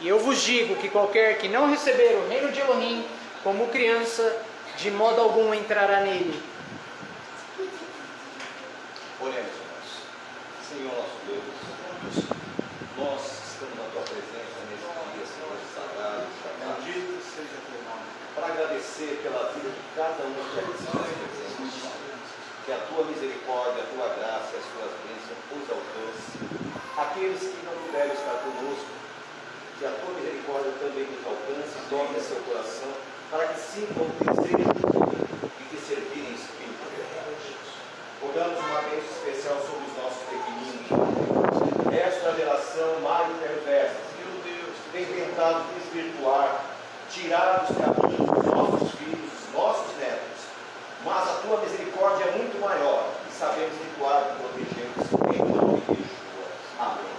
E eu vos digo que qualquer que não receber o reino de Elohim como criança, de modo algum entrará nele. Oremos, irmãos. Senhor nosso Deus, nós estamos na tua presença nesse dia, Senhor, sagrado, Bendito seja teu nome. para agradecer pela vida de cada um que aqui está presente. Que a tua misericórdia, a tua graça e as tuas bênçãos os alcance. Aqueles que não puderam estar conosco, que a tua misericórdia também nos alcance, toque seu coração, para que sintam o desejo de te servir em espírito e verdade. Oramos uma bênção especial sobre os nossos pequeninos. Esta geração e perversa tem tentado desvirtuar, tirar dos caminhos dos nossos filhos, dos nossos netos. Mas a tua misericórdia é muito maior e sabemos atuar e protegê-los em nome de Yeshua. Amém.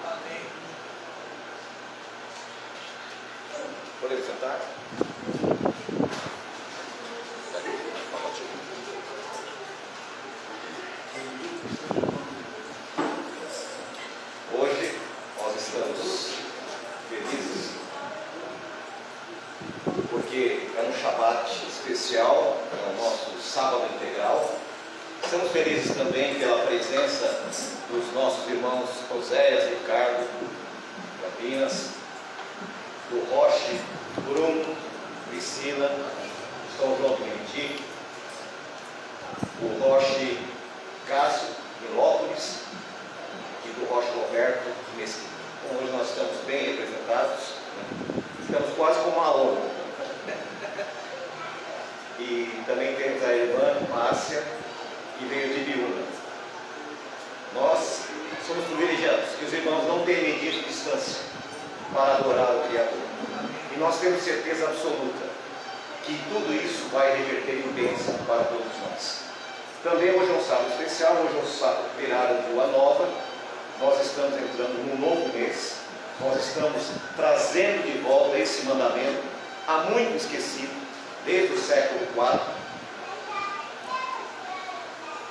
Podemos sentar? Hoje nós estamos felizes porque é um Shabat especial, é o nosso sábado integral. Estamos felizes também pela presença dos nossos irmãos Oséias, Ricardo, Campinas, do Roche, Bruno, Priscila, São João do Meriti, o Roche Cássio, Milópolis, e do Roche Roberto, Mesquita. Então hoje nós estamos bem representados, estamos quase como uma ONU. E também temos a irmã Márcia, que veio de Biúna. Nós somos privilegiados, que os irmãos não têm medida de distância para adorar o Criador. E nós temos certeza absoluta que tudo isso vai reverter em bênção para todos nós. Também hoje é um sábado especial, hoje é um sábado virado de lua nova. Nós estamos entrando num novo mês. Nós estamos trazendo de volta esse mandamento há muito esquecido, desde o século IV.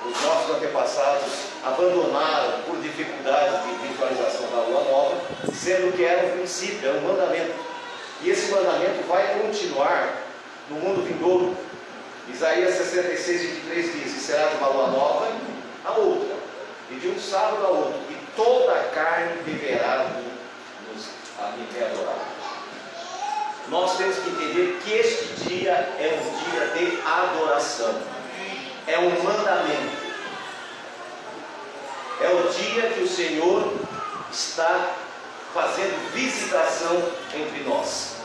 Os nossos antepassados abandonaram por dificuldades de visualização da lua nova, sendo que era um princípio, era um mandamento. E esse mandamento vai continuar no mundo vindouro. Isaías 66, 23 diz: E será de uma lua nova a outra, e de um sábado a outro, e toda a carne deverá nos a adorar. Nós temos que entender que este dia é um dia de adoração, é um mandamento, é o dia que o Senhor está fazendo visitação entre nós.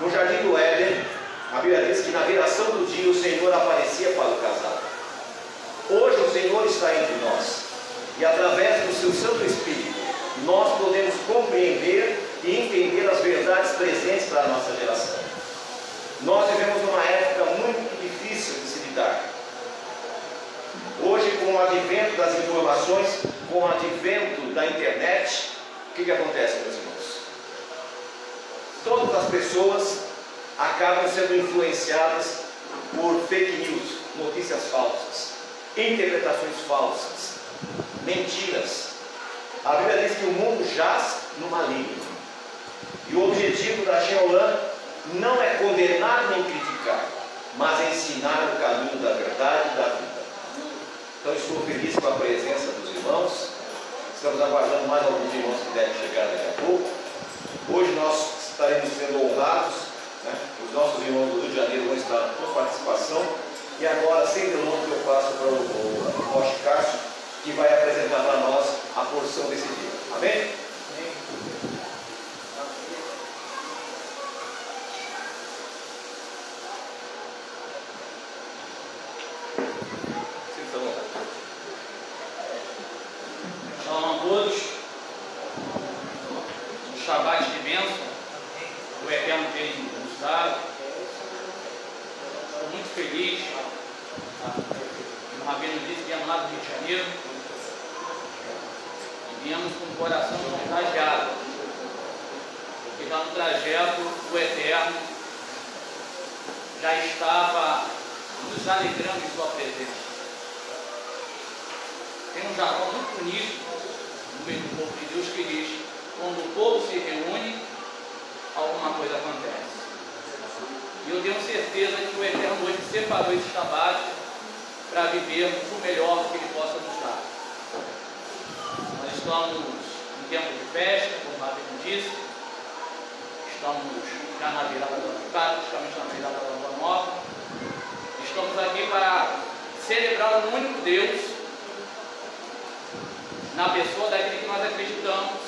No jardim do Éden, a Bíblia diz que na viração do dia o Senhor aparecia para o casal. Hoje o Senhor está entre nós e através do seu Santo Espírito nós podemos compreender e entender as verdades presentes para a nossa geração. Nós vivemos numa época muito difícil de se lidar. Com o advento das informações, com o advento da internet, o que, que acontece, meus irmãos? Todas as pessoas acabam sendo influenciadas por fake news, notícias falsas, interpretações falsas, mentiras. A Bíblia diz que o mundo jaz no maligno. E o objetivo da Sheolã não é condenar nem criticar, mas ensinar o caminho da verdade e da vida. Então estou feliz com a presença dos irmãos. Estamos aguardando mais alguns irmãos que devem chegar daqui a pouco. Hoje nós estaremos sendo honrados. Né? Os nossos irmãos do Rio de Janeiro vão estar com participação. E agora, sem delongas, eu passo para o, o, Roche Cássio, que vai apresentar para nós a porção desse dia. Amém? Sinta à vontade. Shalom a todos. Shabbat de bênção. O Eterno tem nos dado. Estou muito feliz. O Rabino disse que viemos lá do Rio de Janeiro. E viemos com o coração contagiado. Porque já no trajeto o Eterno já estava nos alegrando em sua presença. Tem um jargão muito bonito no meio do povo de Deus que diz: quando o povo se reúne, tenho certeza que o Eterno hoje separou esse trabalho para vivermos o melhor que Ele possa nos dar. Nós estamos em tempo de festa, como o Rabino disse, estamos já na virada do praticamente na virada da Nova Nova. Estamos aqui para celebrar o único Deus na pessoa daquele que nós acreditamos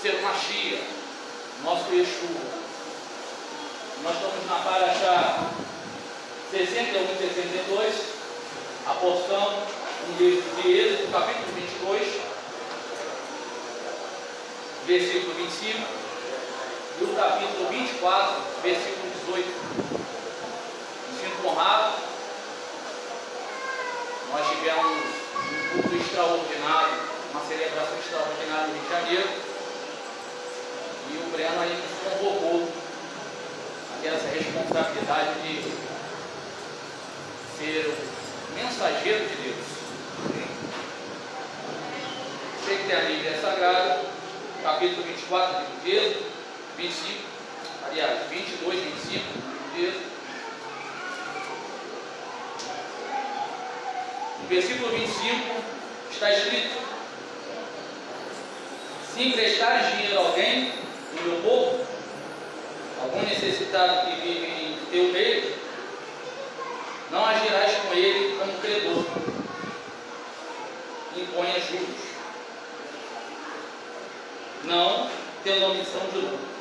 ser uma Shia, nosso Yeshua. Nós estamos na Paraxá 61 e 62, a porção do livro de Êxodo, capítulo 22, versículo 25, e o capítulo 24, versículo 18. Me sinto honrado. Nós tivemos um culto extraordinário, uma celebração extraordinária no Rio de Janeiro, Breno aí convocou a ter essa responsabilidade de ser o mensageiro de Deus. Você que tem a Bíblia Sagrada, capítulo 24 de Êxodo, 25, aliás, 22, 25 de Êxodo. No versículo 25 está escrito: Se emprestares dinheiro a alguém, no meu povo, algum necessitado que vive em teu meio, não agirás com ele como credor, imponha juros, não tendo omissão de lucro.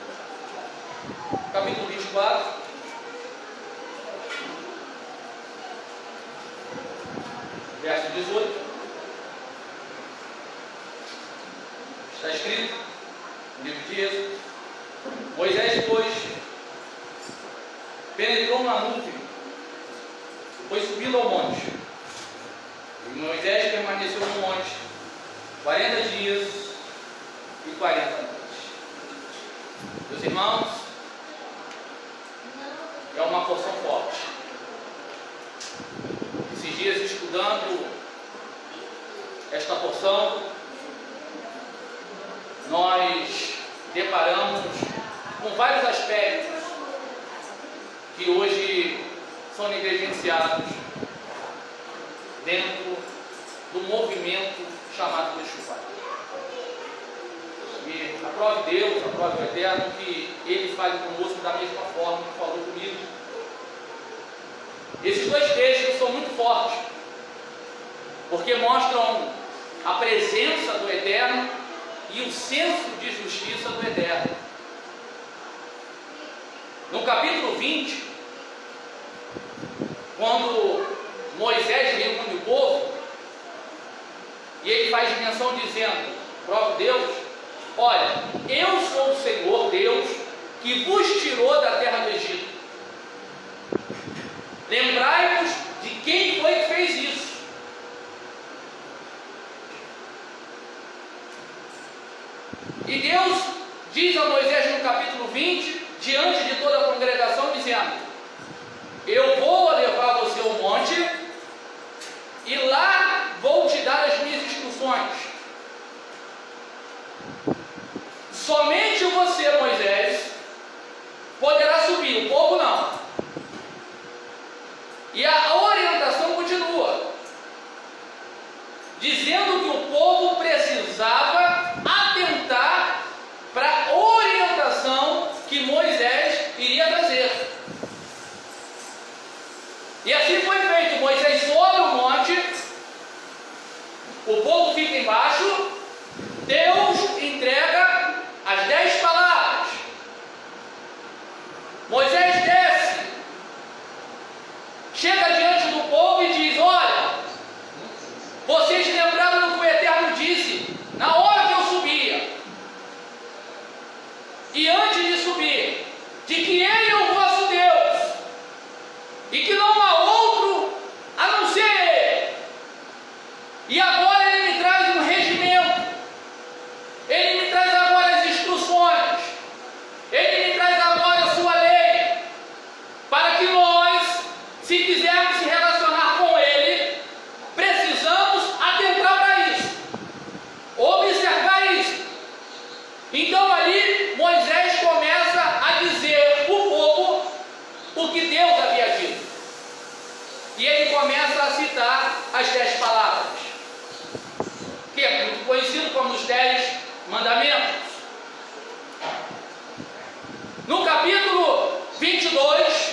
Capítulo 24. Verso 18. Está escrito no livro de Êxodo. Moisés, pois, penetrou na nuvem, foi subindo ao monte. E Moisés permaneceu no monte 40 dias e 40 noites. Meus irmãos, é uma porção forte. Esses dias estudando esta porção, nós deparamos com vários aspectos que hoje são negligenciados dentro do movimento chamado Yeshua. E aprove Deus, aprove o Eterno, que Ele fale conosco da mesma forma que falou comigo. Esses dois textos são muito fortes, porque mostram a presença do Eterno e o senso de justiça do Eterno. No capítulo 20, quando Moisés reúne o povo, e ele faz menção dizendo, próprio Deus, olha, eu sou o Senhor Deus que vos tirou da terra do Egito. Lembrai-vos de quem foi que fez isso. E Deus diz a Moisés no capítulo 20, diante de toda a congregação, dizendo: Eu vou levar você ao monte, e lá vou te dar as minhas instruções. Somente você, Moisés, poderá subir, o povo não. E a orientação continua, dizendo que o povo precisava atentar para a orientação que Moisés iria trazer. E assim foi feito: Moisés sobe o monte, o povo fica embaixo, Deus entrega as dez palavras. Moisés desce, chega diante do povo e diz: Olha, vocês lembraram do que o Eterno disse na hora que eu subia. E antes de subir, de que Ele é o vosso Deus, e que não há outro a não ser Ele. E agora Ele me traz um regimento, Ele me traz agora as instruções, Ele me traz agora a sua lei, para que nós, se quisermos se relacionar com Ele, precisamos atentar para isso, observar isso. Então ali Moisés começa a dizer o povo as dez palavras, que é muito conhecido como os dez mandamentos. No capítulo 22,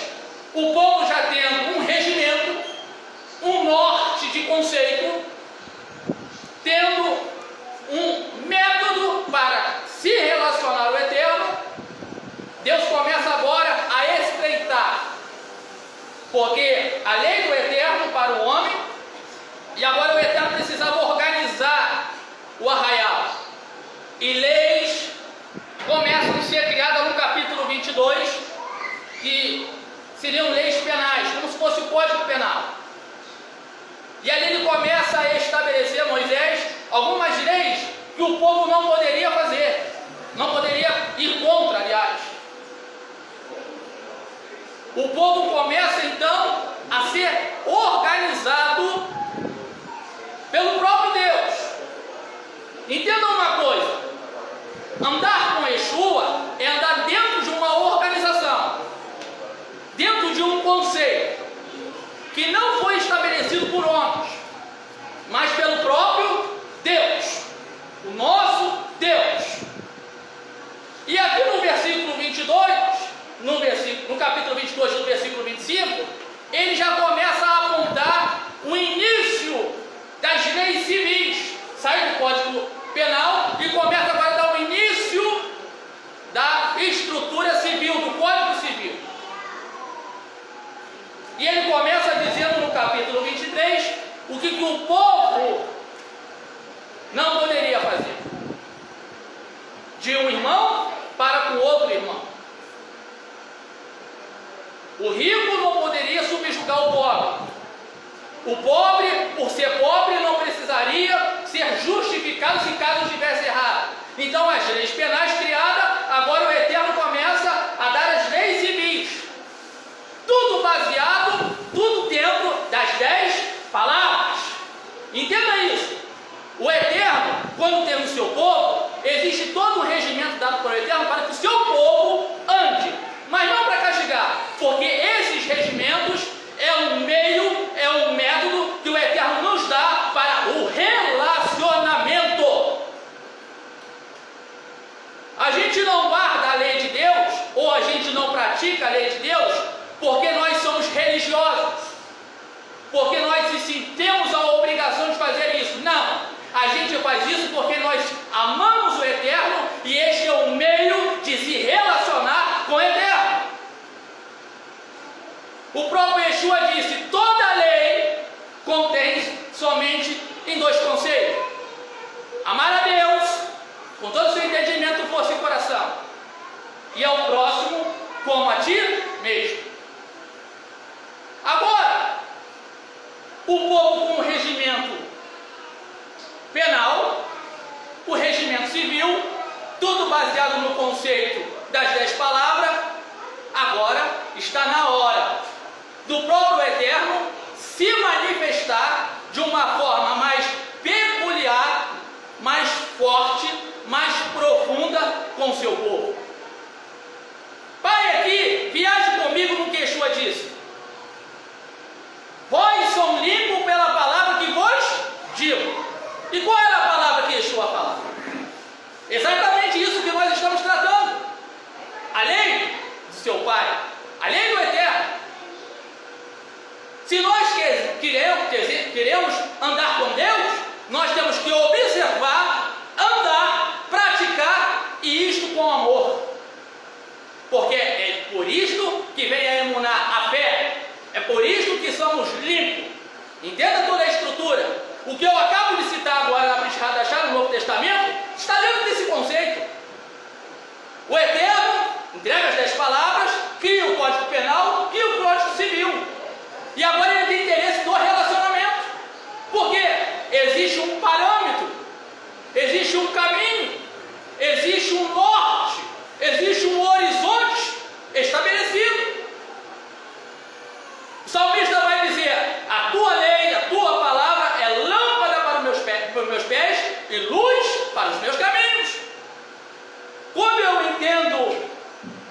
o povo já tendo um regimento, um norte de conceito, tendo um método para se relacionar ao Eterno, Deus começa agora a estreitar. Porque a lei do Eterno para o homem, e agora o Eterno precisava organizar o arraial. E leis começam a ser criadas no capítulo 22, que seriam leis penais, como se fosse o Código Penal. E ali ele começa a estabelecer, Moisés, algumas leis que o povo não poderia fazer, não poderia ir contra, aliás. O povo começa então a ser organizado pelo próprio Deus. Entenda uma coisa: andar com Yeshua é andar dentro de uma organização, dentro de um conceito que não foi estabelecido por homens, mas pelo próprio Deus, o nosso Deus. E aqui no versículo 22, no, versículo, no capítulo 22, no versículo 25, ele já começa a apontar o início das leis civis, sai do Código Penal e começa a dar o início da estrutura civil, do Código Civil. E ele começa dizendo no capítulo 23 o que, que o povo não poderia fazer. De um irmão para com outro irmão. O rico não poderia subjugar o pobre. O pobre, por ser pobre, não precisaria ser justificado se caso estivesse errado. Então, as leis penais criadas, agora o Eterno começa a dar as leis civis. Tudo baseado, tudo dentro das dez palavras. Entenda isso. O Eterno, quando tem o seu povo, existe todo um regimento dado pelo Eterno para que o seu povo ande, mas não para castigar, porque esses regimentos é um meio, é um método que o Eterno nos dá para o relacionamento. A gente não guarda a lei de Deus, ou a gente não pratica a lei de Deus, porque nós somos religiosos, porque nós temos a obrigação de fazer isso. Não. A gente faz isso porque nós amamos o Eterno e este é o meio de se relacionar com o Eterno. O próprio Yeshua disse: toda lei contém somente em dois conceitos: amar a Deus com todo o seu entendimento, força e coração, e ao próximo como a ti mesmo. Agora, o povo com o regimento penal, o regimento civil, tudo baseado no conceito das dez palavras, agora está na hora do próprio Eterno se manifestar de uma forma mais peculiar, mais forte, mais profunda com o seu povo. Pai aqui, viaje comigo no que Yeshua disse. Vós são limpos pela palavra que vos digo. E qual era a palavra que Yeshua falava? Exatamente isso que nós estamos tratando. A lei do seu Pai, a lei do Eterno. Se nós queremos, queremos andar com Deus, nós temos que observar, andar, praticar e isto com amor. Porque é por isto que vem a emunar a fé. É por isto que somos limpos. Entenda toda a estrutura. O que eu acabo de citar agora na Brit Hadashah, no Novo Testamento, está dentro desse conceito. O Eterno entrega as dez palavras, cria o Código Penal, cria o Código Civil. E agora ele tem interesse do relacionamento. Porque existe um parâmetro, existe um caminho, existe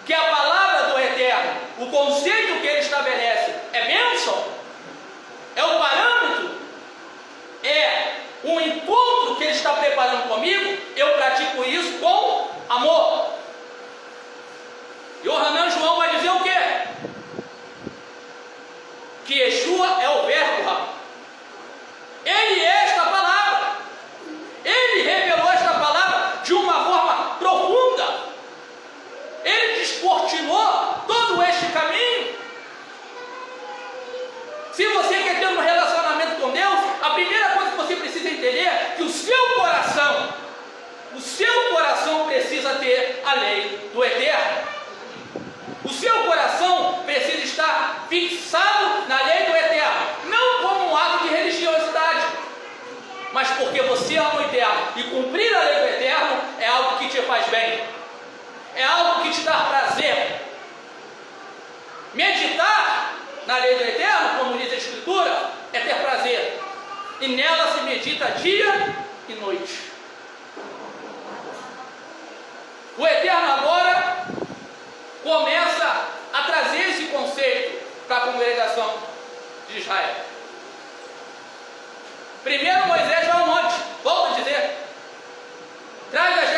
que a palavra do Eterno, o conceito que ele estabelece, é bênção? É o parâmetro? É um encontro que ele está preparando comigo? Eu pratico isso com amor. E o Hanan João vai dizer o quê? Que Yeshua é o e cumprir a lei do Eterno é algo que te faz bem, é algo que te dá prazer. Meditar na lei do Eterno, como diz a Escritura, é ter prazer, e nela se medita dia e noite. O Eterno agora começa a trazer esse conceito para a congregação de Israel. Primeiro Moisés 誰イ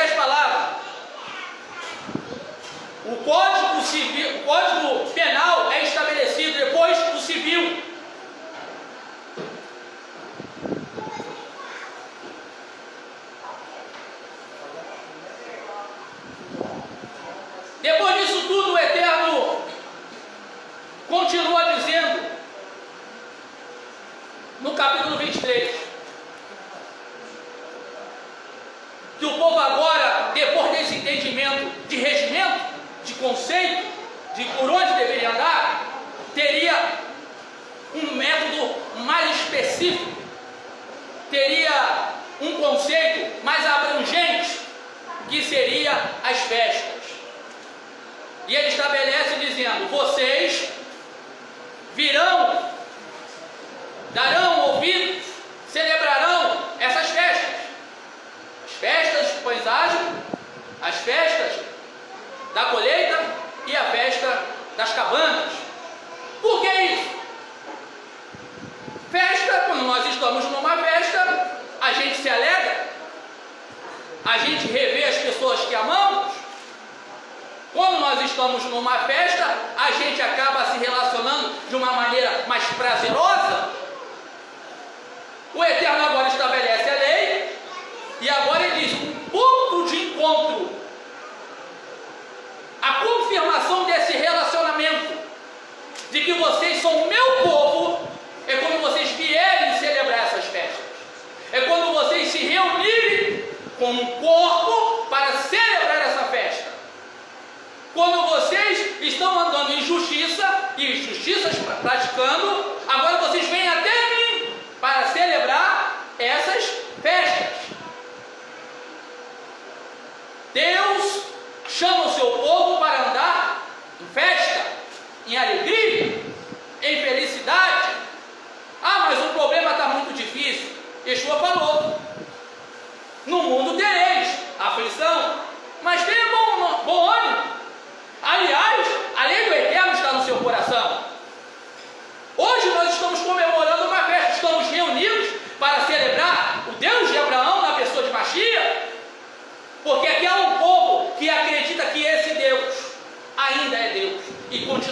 praticando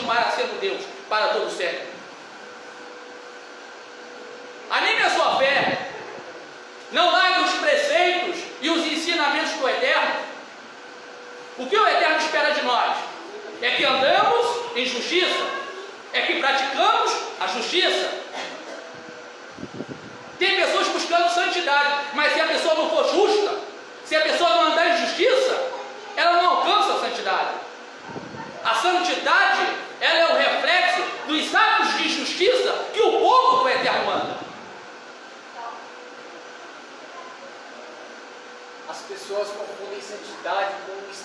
continuará sendo Deus para todo sempre. Anime a sua fé. Não largue os preceitos e os ensinamentos do Eterno. O que o Eterno espera de nós? É que andamos em justiça. É que praticamos a justiça. Tem pessoas buscando santidade, mas se a pessoa não for justa, se a pessoa não andar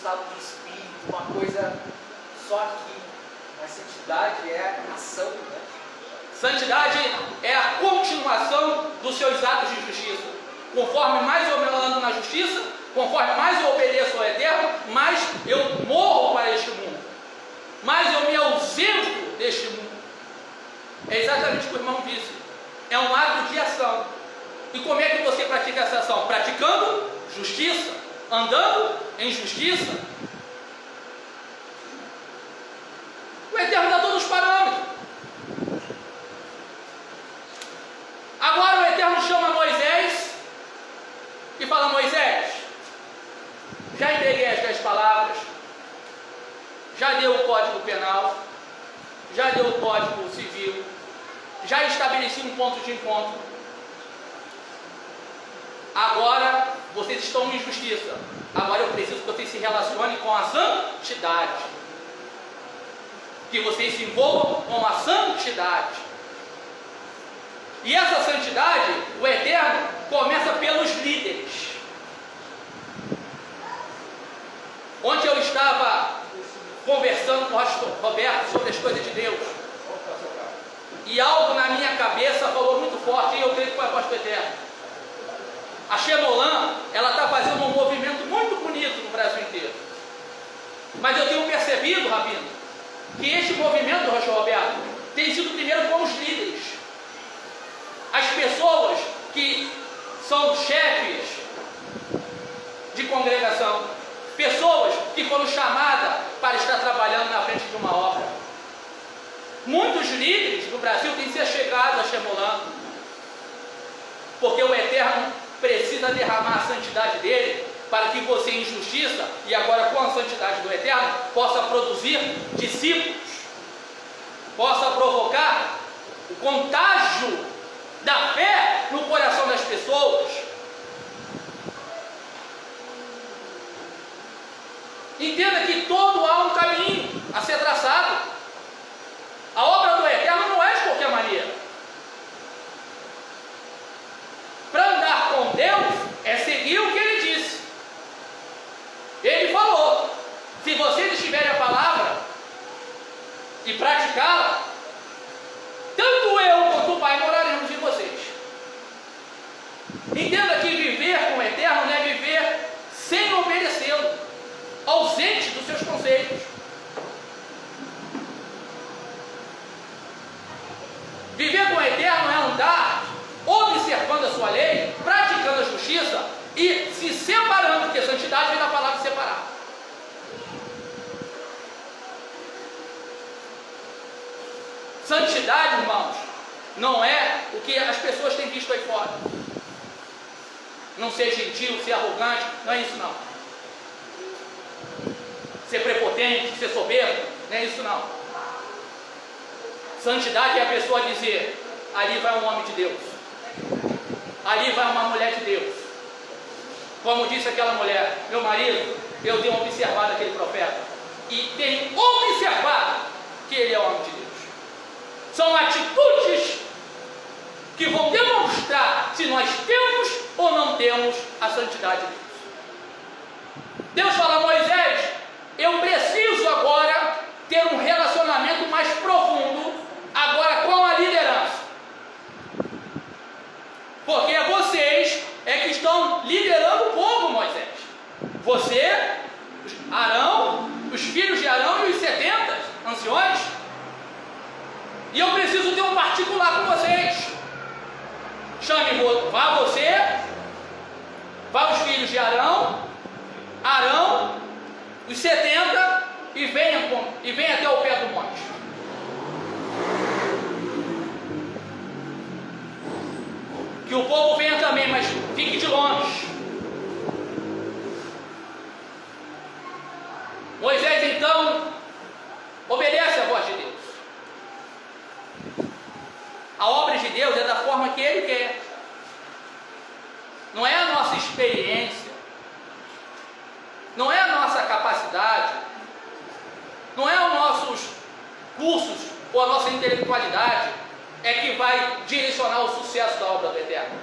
estado de espírito, uma coisa só aqui. Mas santidade é a ação, né? Santidade é a continuação dos seus atos de justiça. Conforme mais eu me ando na justiça, conforme mais eu obedeço ao Eterno, mais eu morro para este mundo. Mais eu me ausento deste mundo. É exatamente o que o irmão disse. É um ato de ação. E como é que você pratica essa ação? Praticando justiça andando em justiça. O Eterno dá todos os parâmetros. Agora o Eterno chama Moisés e fala: Moisés, já entreguei as dez palavras, já deu o código penal, já deu o código civil, já estabeleci um ponto de encontro. Agora vocês estão em justiça. Agora eu preciso que vocês se relacionem com a santidade. Que vocês se envolvam com a santidade. E essa santidade, o eterno, começa pelos líderes. Ontem eu estava conversando com o Roberto sobre as coisas de Deus. E algo na minha cabeça falou muito forte, e eu creio que foi a voz do Eterno. A Xenolan, ela está fazendo um movimento muito bonito no Brasil inteiro. Mas eu tenho percebido, Rabino, que este movimento, Rocha Roberto, tem sido primeiro com os líderes. As pessoas que são chefes de congregação, pessoas que foram chamadas para estar trabalhando na frente de uma obra. Muitos líderes do Brasil têm se chegado a Shemolan, porque o Eterno precisa derramar a santidade dele para que você, em justiça e agora com a santidade do Eterno, possa produzir discípulos, possa provocar o contágio da fé no coração das pessoas. Entenda que todo há um caminho a ser traçado. A obra do Eterno não é de qualquer maneira. Para andar com Deus é seguir o que Ele disse. Ele falou: se vocês estiverem a palavra e praticá-la, tanto eu quanto o Pai moraremos em vocês. Entenda que viver com o Eterno não é viver sem obedecê-lo, ausente dos seus conceitos. Viver com o Eterno é andar observando a sua lei, praticando a justiça e se separando, porque santidade vem da palavra separar. Santidade, irmãos, não é o que as pessoas têm visto aí fora. Não ser gentil, ser arrogante, não é isso não. Ser prepotente, ser soberbo, não é isso não. Santidade é a pessoa dizer: ali vai um homem de Deus, ali vai uma mulher de Deus. Como disse aquela mulher, meu marido, eu tenho observado aquele profeta e tenho observado que ele é homem de Deus. São atitudes que vão demonstrar se nós temos ou não temos a santidade de Deus. Deus fala Moisés: eu preciso agora ter um relacionamento mais profundo, agora com a liderança. Porque é vocês é que estão liderando o povo, Moisés. Você, Arão, os filhos de Arão e os 70 anciões. E eu preciso ter um particular com vocês. Chame, vá você, vá os filhos de Arão, Arão, os 70 e venha, com, e venha até o pé do monte. Que o povo venha também, mas fique de longe. Moisés então obedece à voz de Deus. A obra de Deus é da forma que Ele quer. Não é a nossa experiência, não é a nossa capacidade, não é os nossos cursos ou a nossa intelectualidade é que vai direcionar o sucesso da obra do Eterno.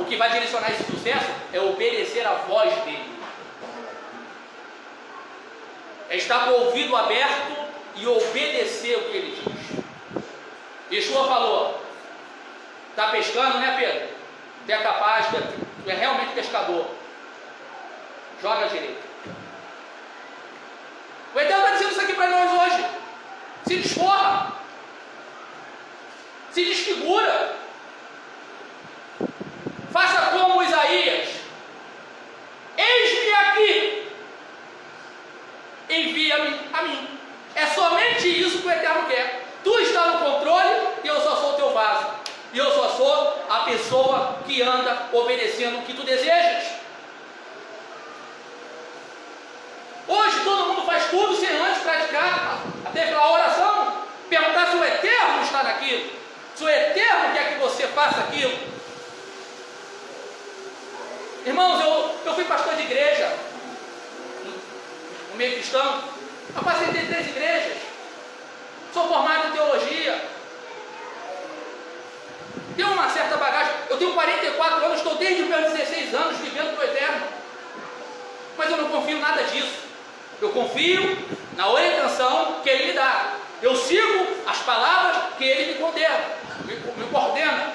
O que vai direcionar esse sucesso é obedecer a voz dele. É estar com o ouvido aberto e obedecer o que ele diz. Yeshua falou: Está pescando, né, Pedro? Tu é capaz, tu é, é realmente pescador. Joga direito. O Eterno está dizendo isso aqui para nós hoje. Se desforra. Se desfigura. Faça como Isaías. Eis-me aqui. Envia-me a mim. É somente isso que o Eterno quer. Tu está no controle e eu só sou teu vaso. E eu só sou a pessoa que anda obedecendo o que tu desejas. Hoje todo mundo faz tudo sem antes praticar até pela oração. Perguntar se o Eterno está naquilo. Se o Eterno quer que você faça aquilo. Irmãos, eu, eu fui pastor de igreja no meio cristão. Eu passei em três igrejas. Sou formado em teologia. Tenho uma certa bagagem. Eu tenho 44 anos, estou desde meus 16 anos vivendo para o eterno. Mas eu não confio em nada disso. Eu confio na orientação que ele me dá. Eu sigo as palavras que ele me condena, me, me coordena.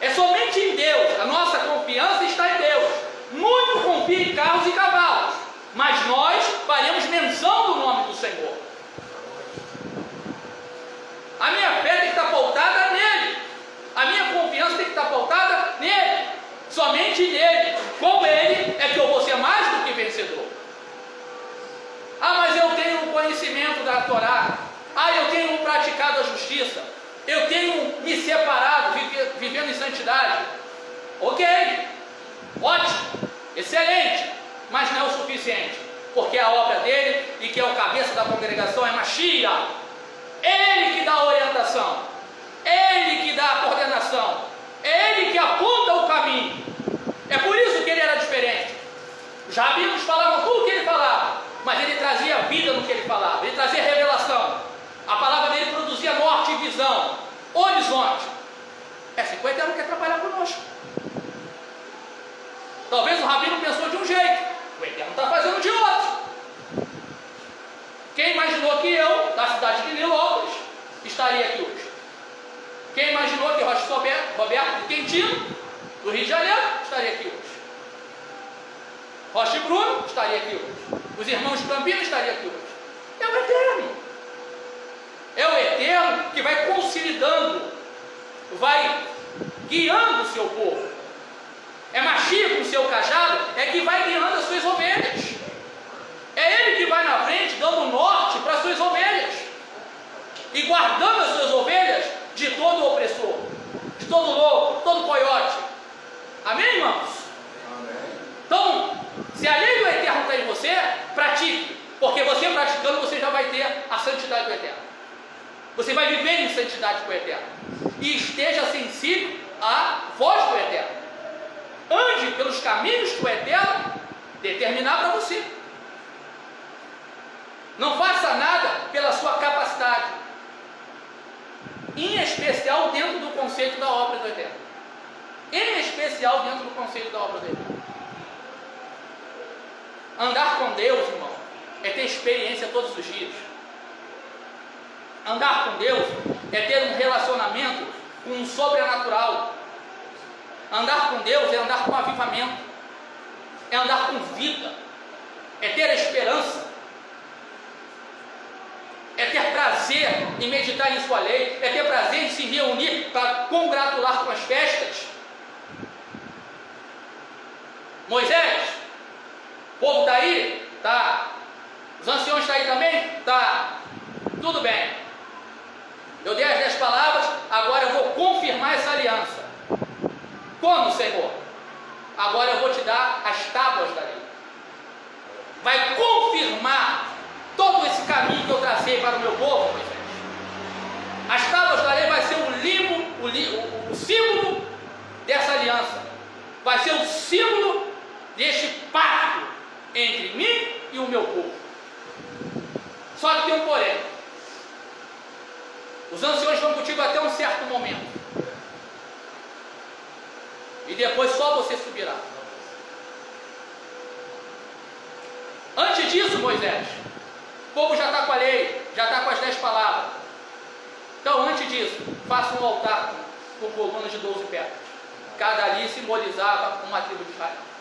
É somente em Deus. A nossa confiança está em Deus. Muito confia em carros e cavalos, mas nós faremos menção do nome do Senhor. A minha fé tem que estar pautada nele. A minha confiança tem que estar pautada nele. Somente nele. Com ele é que eu vou ser mais do que vencedor. Ah, mas eu tenho o conhecimento da Torá. Ah, eu tenho praticado a justiça. Eu tenho me separado, vivendo em santidade. Ok, ótimo, excelente, mas não é o suficiente, porque a obra dele e que é o cabeça da congregação é Machia. Ele que dá a orientação, ele que dá a coordenação, é ele que aponta o caminho. É por isso que ele era diferente. Os rabinos falavam tudo o que ele falava, mas ele trazia vida no que ele falava, ele trazia revelação. A palavra dele produzia norte e visão, horizonte. É assim que o Eterno quer trabalhar conosco. Talvez o rabino pensou de um jeito, o Eterno está fazendo de outro. Quem imaginou que eu, da cidade de Nilópolis, estaria aqui hoje? Quem imaginou que Rocha Roberto, Roberto Quintino, do Rio de Janeiro, estaria aqui hoje? Rocha e Bruno estaria aqui hoje. Os irmãos Campinas estariam aqui hoje. É o Eterno. É o Eterno que vai consolidando, vai guiando o seu povo. É Machia com o seu cajado, é que vai guiando as suas ovelhas. É ele que vai na frente, dando norte para as suas ovelhas. E guardando as suas ovelhas de todo opressor, de todo lobo, todo coiote. Amém, irmãos? Então, se a lei do Eterno está em você, pratique. Porque você praticando, você já vai ter a santidade do Eterno. Você vai viver em santidade com o Eterno. E esteja sensível à voz do Eterno. Ande pelos caminhos que o Eterno determinar para você. Não faça nada pela sua capacidade. Em especial dentro do conceito da obra do Eterno. Em especial dentro do conceito da obra do Eterno. Andar com Deus, irmão, é ter experiência todos os dias. Andar com Deus é ter um relacionamento com um sobrenatural. Andar com Deus é andar com avivamento, é andar com vida, é ter esperança, é ter prazer em meditar em Sua lei, é ter prazer em se reunir para congratular com as festas. Moisés, o povo está aí? Tá. Os anciões estão tá aí também? Tá. Tudo bem. Eu dei as dez palavras, agora eu vou confirmar essa aliança. Como, Senhor? Agora eu vou te dar as tábuas da lei. Vai confirmar todo esse caminho que eu tracei para o meu povo, Moisés. As tábuas da lei vai ser o limo, o, o, o símbolo dessa aliança. Vai ser o símbolo deste pacto entre mim e o meu povo. Só que tem um porém. Os anciões vão contigo até um certo momento. E depois só você subirá. Antes disso, Moisés, o povo já está com a lei, já está com as dez palavras. Então, antes disso, faça um altar com, colunas de 12 pedras. Cada ali simbolizava uma tribo de Israel.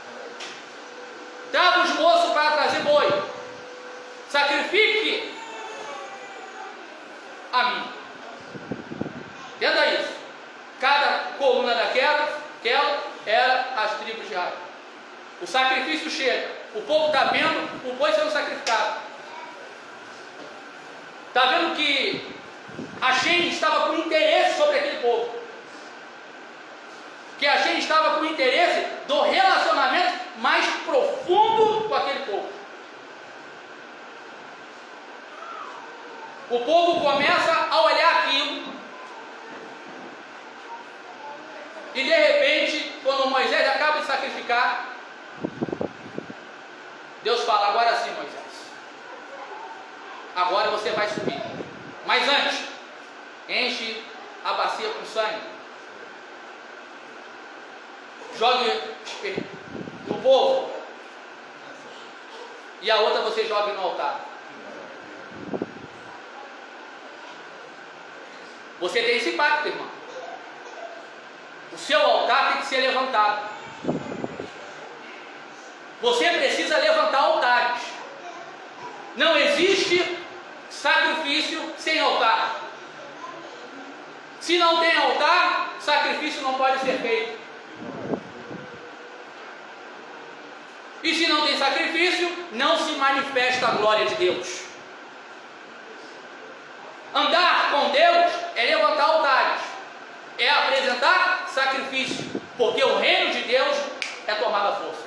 Traga os moços para trazer boi. Sacrifique a mim. Entenda isso. Cada coluna daquela, aquela era as tribos de Israel. O sacrifício chega. O povo está vendo o boi sendo sacrificado. Está vendo que a Shem estava com interesse sobre aquele povo. Que a Shem estava com interesse do relacionamento mais profundo com aquele povo. O povo começa a olhar aquilo. E de repente, quando Moisés acaba de sacrificar, Deus fala: Agora sim, Moisés. Agora você vai subir. Mas antes, enche a bacia com sangue. Jogue no povo. E a outra você jogue no altar. Você tem esse pacto, irmão. O seu altar tem que ser levantado. Você precisa levantar altares. Não existe sacrifício sem altar. Se não tem altar, sacrifício não pode ser feito. E se não tem sacrifício, não se manifesta a glória de Deus. Andar com Deus é levantar altares, é apresentar sacrifício, porque o reino de Deus é tomar a força.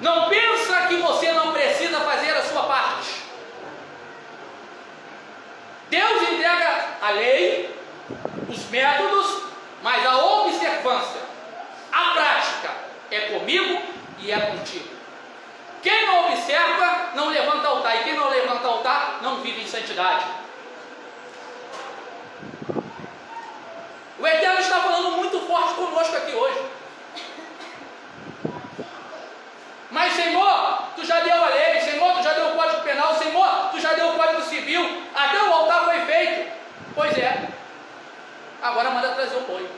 Não pensa que você não precisa fazer a sua parte. Deus entrega a lei, os métodos, mas a observância, é comigo e é contigo. Quem não observa, não levanta altar, e quem não levanta altar, não vive em santidade. O Eterno está falando muito forte conosco aqui hoje. Mas, Senhor, tu já deu a lei, Senhor, tu já deu o código penal, Senhor, tu já deu o código civil, até o altar foi feito. Pois é. Agora manda trazer o boi.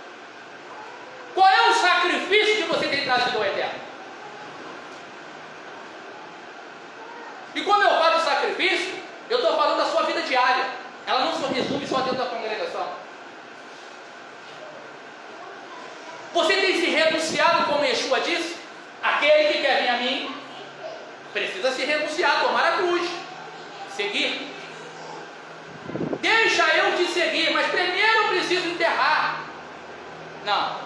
Qual é o sacrifício que você tem trazido ao Eterno? E quando eu falo sacrifício, eu estou falando da sua vida diária. Ela não se resume só dentro da congregação. Você tem se renunciado, como Yeshua disse? Aquele que quer vir a mim precisa se renunciar, tomar a cruz, seguir. Deixa eu te seguir, mas primeiro eu preciso enterrar. Não.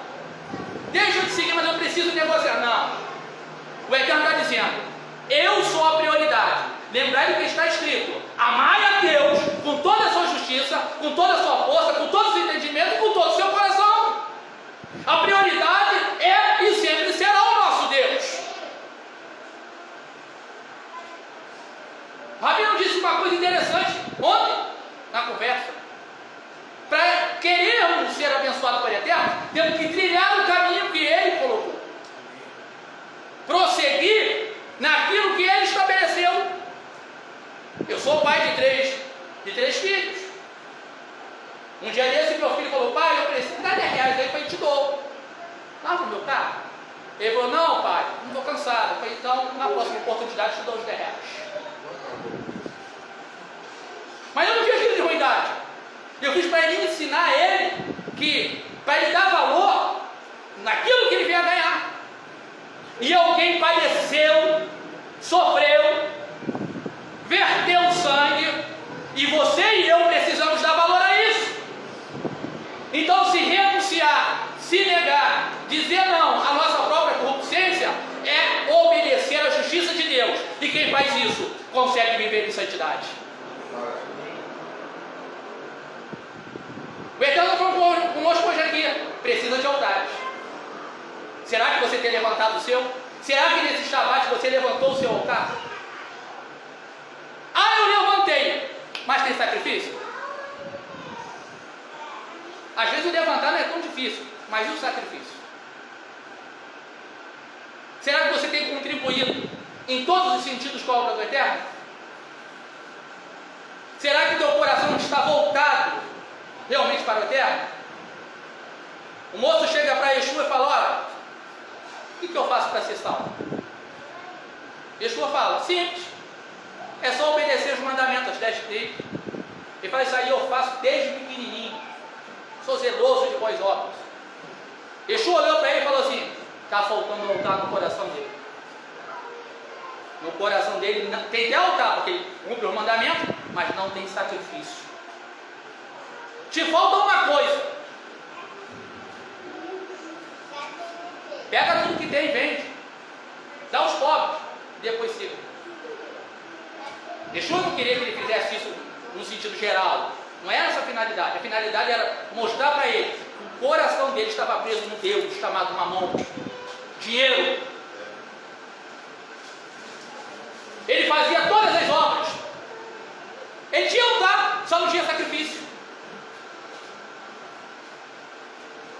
Deixa te seguir, mas eu preciso negociar. Não. O Eterno está dizendo: eu sou a prioridade. Lembrar do que está escrito: amai a Deus com toda a sua justiça, com toda a sua força, com todo o seu entendimento, com todo o seu coração. A prioridade é e sempre será o nosso Deus. Rabino disse uma coisa interessante ontem, na conversa. Para querermos ser abençoados por Eterno, temos que trilhar o caminho que Ele colocou. Prosseguir naquilo que Ele estabeleceu. Eu sou pai de três, de três filhos. Um dia desse meu filho falou, pai, eu preciso dar 10 reais aí, falei, te dou. Lava o meu carro. Ele falou, não pai, não estou cansado. Eu falei, então na próxima oportunidade te dou os 10 reais. Mas eu não fiz aquilo de ruindade. Eu fiz para ele ensinar ele que para ele dar valor naquilo que ele veio a ganhar. E alguém padeceu, sofreu, verteu sangue, e você e eu precisamos dar valor a isso. Então, se renunciar, se negar, dizer não à nossa própria corruptência, é obedecer à justiça de Deus. E quem faz isso consegue viver em santidade. O Eterno falou conosco hoje aqui, precisa de altares. Será que você tem levantado o seu? Será que nesse Shabat você levantou o seu altar? Ah, eu levantei, mas tem sacrifício? Às vezes o levantar não é tão difícil, mas e o sacrifício? Será que você tem contribuído em todos os sentidos com a obra do Eterno? Será que teu coração está voltado realmente para o Eterno? O moço chega para Yeshua e fala: Olha, o que, eu faço para ser salvo? Yeshua fala: Simples, é só obedecer os mandamentos, as dez leis. Ele fala: Isso aí eu faço desde pequenininho, sou zeloso de boas obras. Yeshua olhou para ele e falou assim: Está faltando altar no coração dele. coração dele não, tem até altar, porque ele cumpre os mandamentos, mas não tem sacrifício. Te falta uma coisa. Pega tudo que tem e vende. Dá aos pobres. Depois siga. Yeshua não queria que ele fizesse isso no sentido geral. Não era essa a finalidade. A finalidade era mostrar para ele que o coração dele estava preso no Deus chamado Mamon. Dinheiro. Ele fazia todas as obras. Ele tinha altar, só não tinha sacrifício.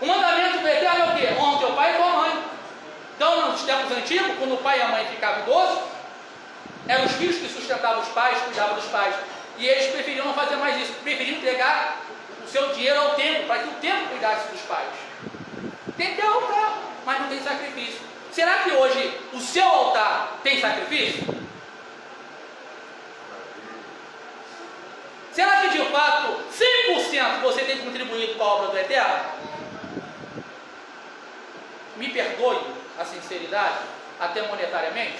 O mandamento do Eterno é o quê? Honra teu pai e tua mãe. Então, nos tempos antigos, quando o pai e a mãe ficavam idosos, eram os filhos que sustentavam os pais, cuidavam dos pais. E eles preferiam não fazer mais isso, preferiam entregar o seu dinheiro ao tempo, para que o tempo cuidasse dos pais. Tem que ter altar, mas não tem sacrifício. Será que hoje o seu altar tem sacrifício? Será que de fato 100% você tem contribuído com a obra do Eterno? Me perdoe a sinceridade, até monetariamente?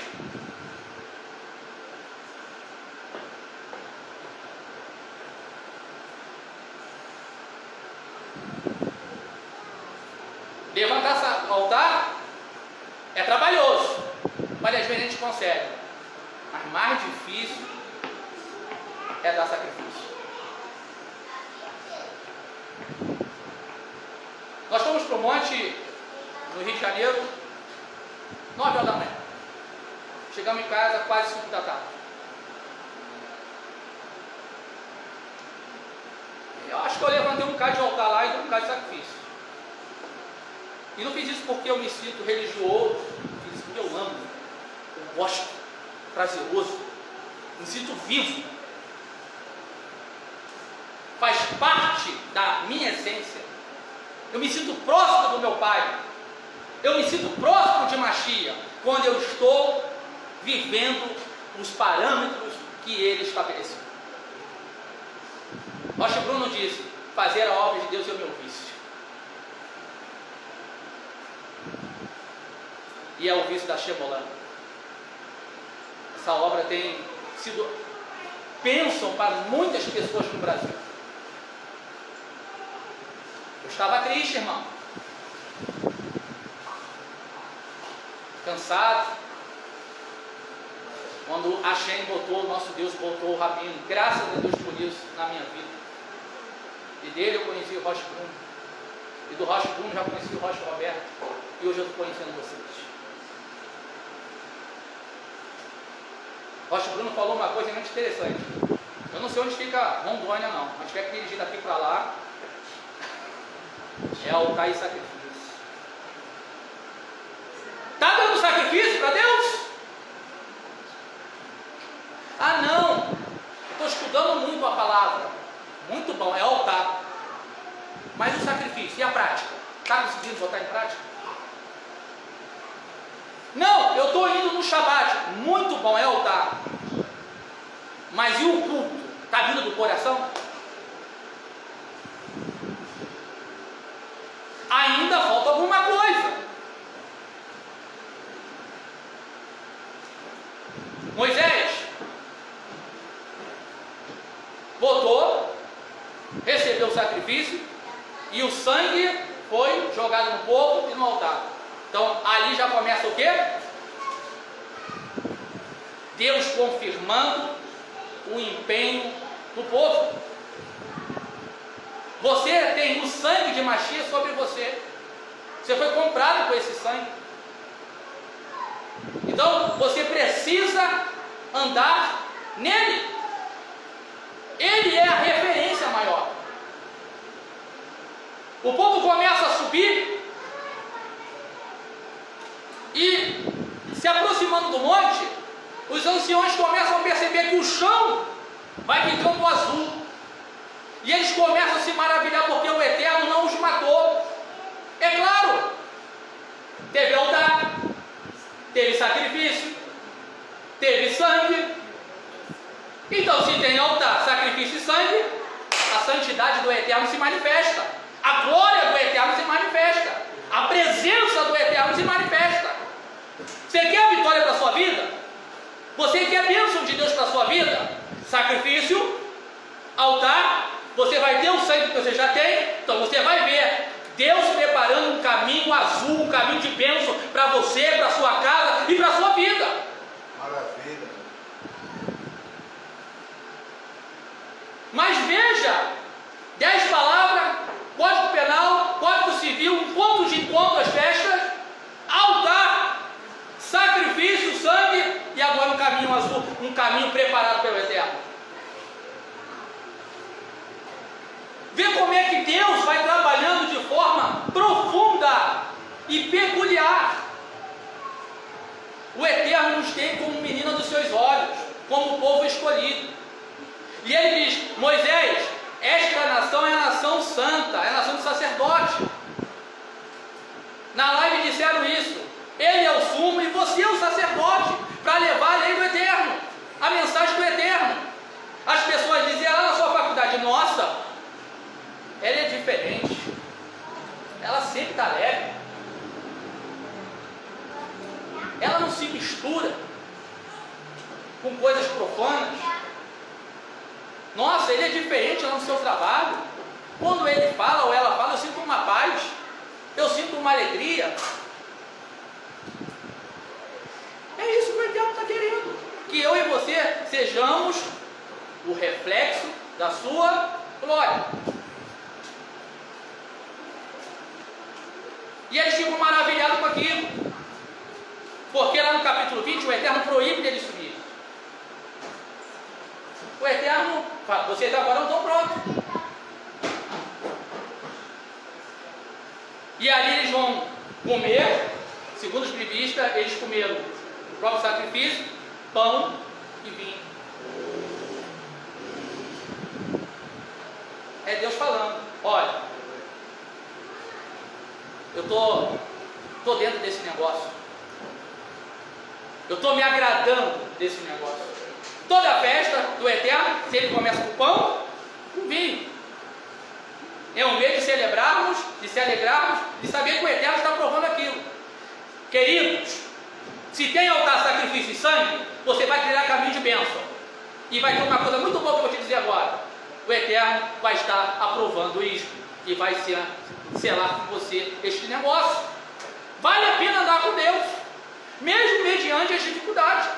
Levantar altar é trabalhoso, mas às vezes a gente consegue. Mas mais difícil é dar sacrifício. Nós fomos para o monte no Rio de Janeiro, 9 horas da manhã. Chegamos em casa quase 5 da tarde. Eu acho que eu levantei um bocado de altar lá e um bocado de sacrifício. E não fiz isso porque eu me sinto religioso, fiz isso porque eu amo, eu gosto, prazeroso, me sinto vivo. Faz parte da minha essência. Eu me sinto próximo do meu pai. Eu me sinto próximo de Machia quando eu estou vivendo os parâmetros que ele estabeleceu. Rocha Bruno disse: fazer a obra de Deus é o meu vício. E é o vício da Shemolan. Essa obra tem sido bênção para muitas pessoas no Brasil. Eu estava triste, irmão. Cansado. Quando a Shem botou, nosso Deus botou o Rabino, graças a Deus por isso na minha vida. E dele eu conheci o Rocha Bruno. E do Rocha Bruno já conheci o Rocha Roberto. E hoje eu estou conhecendo vocês. Rocha Bruno falou uma coisa muito interessante. Eu não sei onde fica Rondônia não, mas tiver que dirigir daqui para lá, é altar e sacrifício. Está dando sacrifício para Deus? Ah não, estou estudando muito a palavra. Muito bom, é altar. Mas o sacrifício, e a prática? Está conseguindo botar em prática? Não, eu estou indo no Shabat. Muito bom, é altar. Mas e o culto? Está vindo do coração? Ainda falta alguma coisa. Moisés botou, recebeu o sacrifício e o sangue foi jogado no povo e no altar. Então ali já começa o quê? Deus confirmando o empenho do povo. Você tem o sangue de Machia sobre você. Você foi comprado com esse sangue. Então você precisa andar nele. Ele é a referência maior. O povo começa a subir e se aproximando do monte, os anciões começam a perceber que o chão vai ficando azul. E eles começam a se maravilhar porque o Eterno não os matou. É claro, teve altar, teve sacrifício, teve sangue. Então, se tem altar, sacrifício e sangue, a santidade do Eterno se manifesta, a glória do Eterno se manifesta, a presença do Eterno se manifesta. Você quer a vitória para a sua vida? Você quer a bênção de Deus para a sua vida? Sacrifício, altar, você vai ter o sangue que você já tem, então você vai ver Deus preparando um caminho azul, um caminho de bênção para você, para sua casa e para sua vida. Maravilha. Mas veja, dez palavras, código penal, código civil, um ponto de encontro às festas, altar, sacrifício, sangue e agora um caminho azul, um caminho preparado pelo Eterno. Vê como é que Deus vai trabalhando de forma profunda e peculiar. O Eterno nos tem como menina dos seus olhos, como povo escolhido. E ele diz: Moisés, esta nação é a nação santa, é a nação do sacerdote. Na live disseram isso. Ele é o sumo e você é o sacerdote para levar a lei do Eterno, a mensagem do Eterno. As pessoas diziam lá na sua faculdade: Nossa, ela é diferente. Ela sempre está leve. Ela não se mistura com coisas profanas. Nossa, ele é diferente lá no seu trabalho. Quando ele fala ou ela fala, eu sinto uma paz. Eu sinto uma alegria. É isso que o Eterno está querendo. Que eu e você sejamos o reflexo da sua glória. E eles ficam maravilhados com aquilo. Porque lá no capítulo 20 o Eterno proíbe deles subir. O Eterno fala, vocês agora não estão prontos. E ali eles vão comer, segundo os biblistas, eles comeram o próprio sacrifício, pão e vinho. É Deus falando, olha, eu tô, tô dentro desse negócio. Eu estou me agradando desse negócio. Toda festa do Eterno, se ele começa com pão, com vinho. É um meio de celebrarmos, de se alegrarmos, de saber que o Eterno está provando aquilo. Queridos, se tem altar, sacrifício e sangue, você vai criar caminho de bênção. E vai ter uma coisa muito boa que eu vou te dizer agora. O Eterno vai estar aprovando isso e vai ser, selar com você este negócio. Vale a pena andar com Deus, mesmo mediante as dificuldades.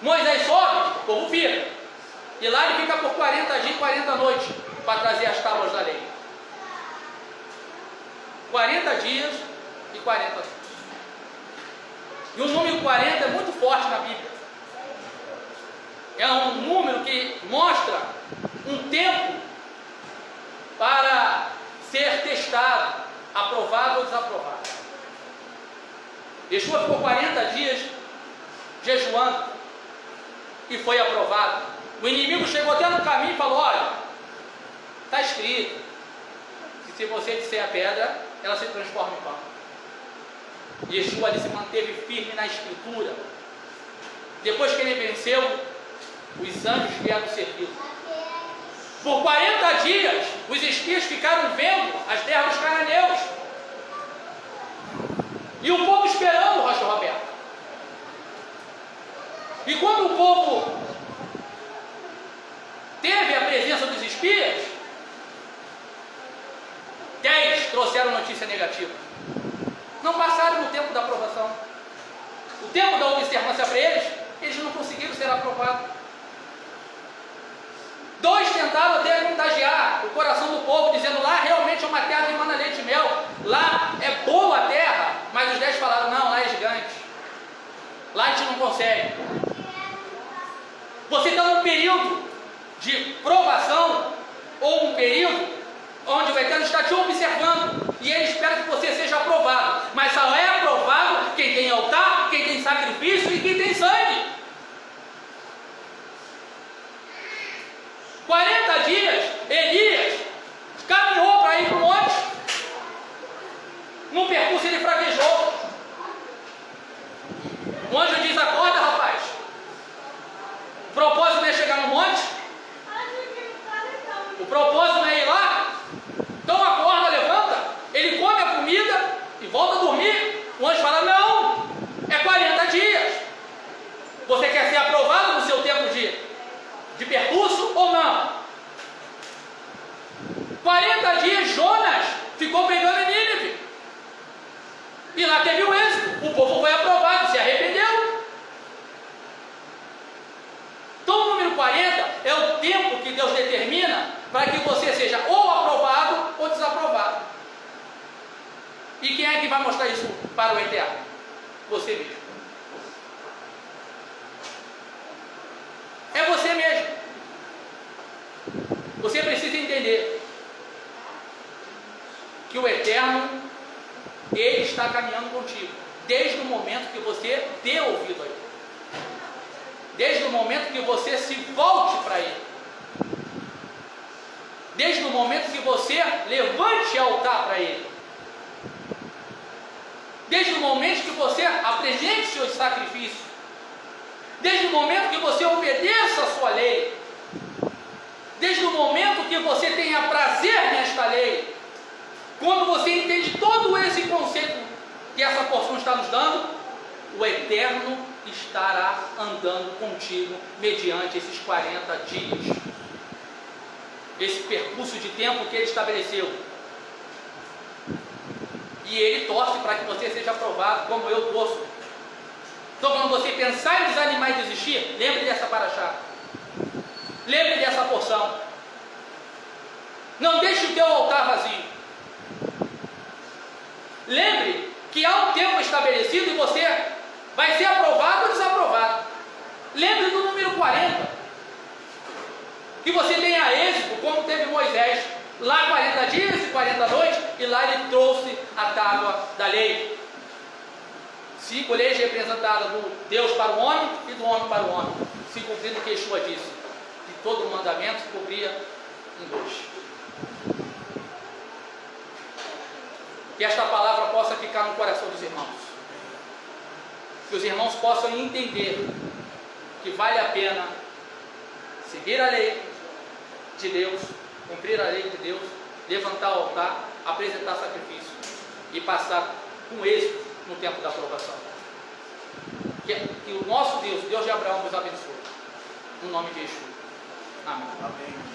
Moisés sobe, o povo fica. E lá ele fica por 40 dias e 40 noites para trazer as tábuas da lei. 40 dias e 40 noites. E o número 40 é muito forte na Bíblia. É um número que mostra um tempo para ser testado, aprovado ou desaprovado. Yeshua ficou 40 dias jejuando e foi aprovado. O inimigo chegou até no caminho e falou: Olha, está escrito que se você disser a pedra, ela se transforma em pão. Yeshua ali se manteve firme na escritura. Depois que ele venceu, os anjos vieram servir. Por 40 dias, os espias ficaram vendo as terras dos cananeus. E o povo esperando o Rocha Roberto. E quando o povo teve a presença dos espias, dez trouxeram notícia negativa. Não passaram no tempo da aprovação. O tempo da observância para eles, eles não conseguiram ser aprovados. Dois tentaram até contagiar o coração do povo, dizendo lá realmente é uma terra de mana leite e mel. Lá é boa a terra, mas os dez falaram, não, lá é gigante. Lá a gente não consegue. Você está num período de provação ou um período onde o Eterno está te observando e ele espera que você seja aprovado. Mas só é aprovado quem tem altar, quem tem sacrifício e quem tem sangue. 40 dias, Elias caminhou para ir para o monte. No percurso ele fraquejou. O anjo diz: Acorda, rapaz. O propósito não é chegar no monte. O propósito não é ir lá. Então acorda, levanta. Ele come a comida e volta a dormir. O anjo fala: Não, é 40 vai mostrar isso para o eterno? Você mesmo. É você mesmo. Você precisa entender que o eterno, ele está caminhando contigo, desde o momento que você dê ouvido a ele. Desde o momento que você se volte para ele. Desde o momento que você levante altar para ele. Desde o momento que você apresente seus sacrifícios. Desde o momento que você obedeça a sua lei. Desde o momento que você tenha prazer nesta lei. Quando você entende todo esse conceito que essa porção está nos dando, o Eterno estará andando contigo mediante esses 40 dias. Esse percurso de tempo que ele estabeleceu. E ele torce para que você seja aprovado, como eu torço. Então, quando você pensar em desanimar e desistir, lembre dessa paraxá. Lembre dessa porção. Não deixe o teu altar vazio. Lembre que há um tempo estabelecido e você vai ser aprovado ou desaprovado. Lembre do número 40. Que você tenha êxito, como teve Moisés. Lá 40 dias e 40 noites, e lá ele trouxe a tábua da lei. Cinco leis representadas do Deus para o homem e do homem para o homem. Se cumprindo o que Yeshua disse. Que todo o mandamento se cumpria em dois. Que esta palavra possa ficar no coração dos irmãos. Que os irmãos possam entender que vale a pena seguir a lei de Deus, cumprir a lei de Deus, levantar o altar, apresentar sacrifício e passar com êxito no tempo da aprovação. Que, que o nosso Deus, Deus de Abraão, nos abençoe. No nome de Jesus. Amém. Amém.